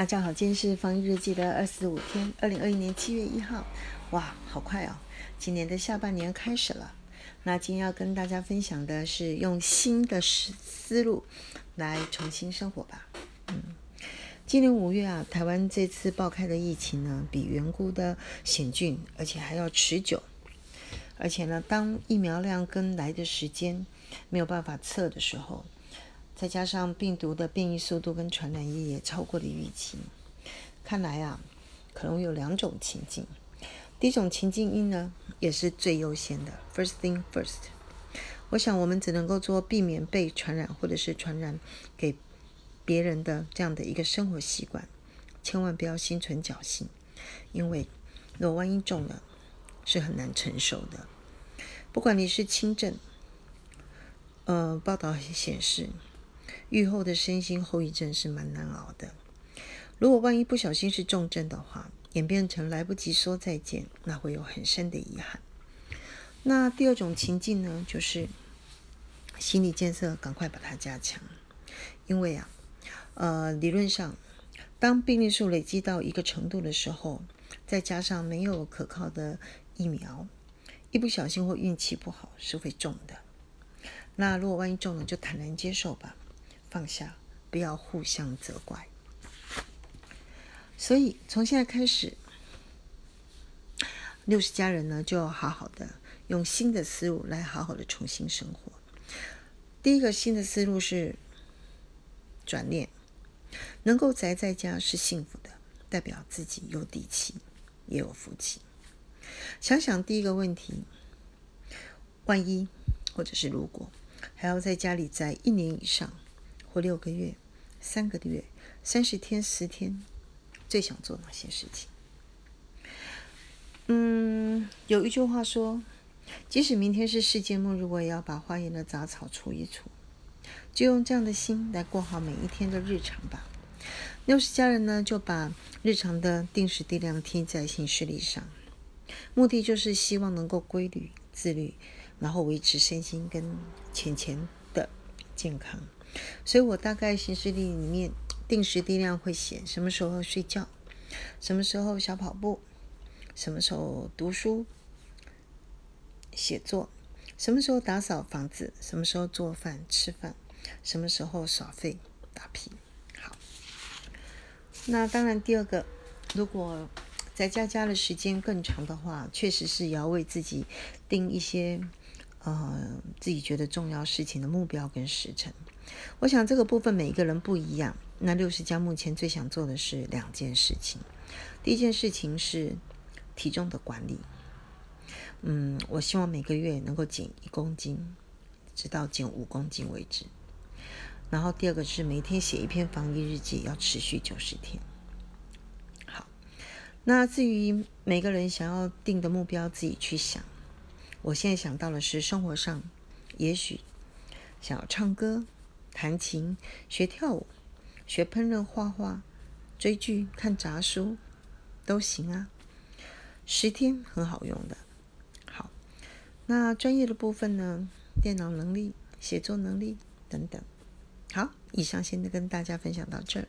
大家好，今天是防疫日记的二十五天，二零二一年七月一号，哇，好快哦！今年的下半年开始了。那今天要跟大家分享的是用新的思思路来重新生活吧。嗯，今年五月啊，台湾这次爆开的疫情呢，比原估的险峻，而且还要持久。而且呢，当疫苗量跟来的时间没有办法测的时候。再加上病毒的变异速度跟传染力也超过了预期，看来啊，可能有两种情境。第一种情境一呢，也是最优先的，first thing first。我想我们只能够做避免被传染或者是传染给别人的这样的一个生活习惯，千万不要心存侥幸，因为若万一中了，是很难承受的。不管你是轻症，呃，报道显示。愈后的身心后遗症是蛮难熬的。如果万一不小心是重症的话，演变成来不及说再见，那会有很深的遗憾。那第二种情境呢，就是心理建设，赶快把它加强。因为啊，呃，理论上，当病例数累积到一个程度的时候，再加上没有可靠的疫苗，一不小心或运气不好是会中的。那如果万一中了，就坦然接受吧。放下，不要互相责怪。所以从现在开始，六十家人呢，就要好好的用新的思路来好好的重新生活。第一个新的思路是转念，能够宅在家是幸福的，代表自己有底气，也有福气。想想第一个问题，万一或者是如果还要在家里宅一年以上。或六个月、三个月、三十天、十天，最想做哪些事情？嗯，有一句话说：“即使明天是世界末日，我也要把花园的杂草除一除。”就用这样的心来过好每一天的日常吧。六十家人呢，就把日常的定时定量贴在行事历上，目的就是希望能够规律、自律，然后维持身心跟钱钱的健康。所以我大概行事历里面定时定量会写什么时候睡觉，什么时候小跑步，什么时候读书、写作，什么时候打扫房子，什么时候做饭吃饭，什么时候耍废打屁。好，那当然第二个，如果在家家的时间更长的话，确实是要为自己定一些。呃，自己觉得重要事情的目标跟时程，我想这个部分每一个人不一样。那六十家目前最想做的是两件事情，第一件事情是体重的管理。嗯，我希望每个月能够减一公斤，直到减五公斤为止。然后第二个是每天写一篇防疫日记，要持续九十天。好，那至于每个人想要定的目标，自己去想。我现在想到的是生活上，也许想要唱歌、弹琴、学跳舞、学烹饪、画画、追剧、看杂书，都行啊。十天很好用的。好，那专业的部分呢？电脑能力、写作能力等等。好，以上先跟大家分享到这儿。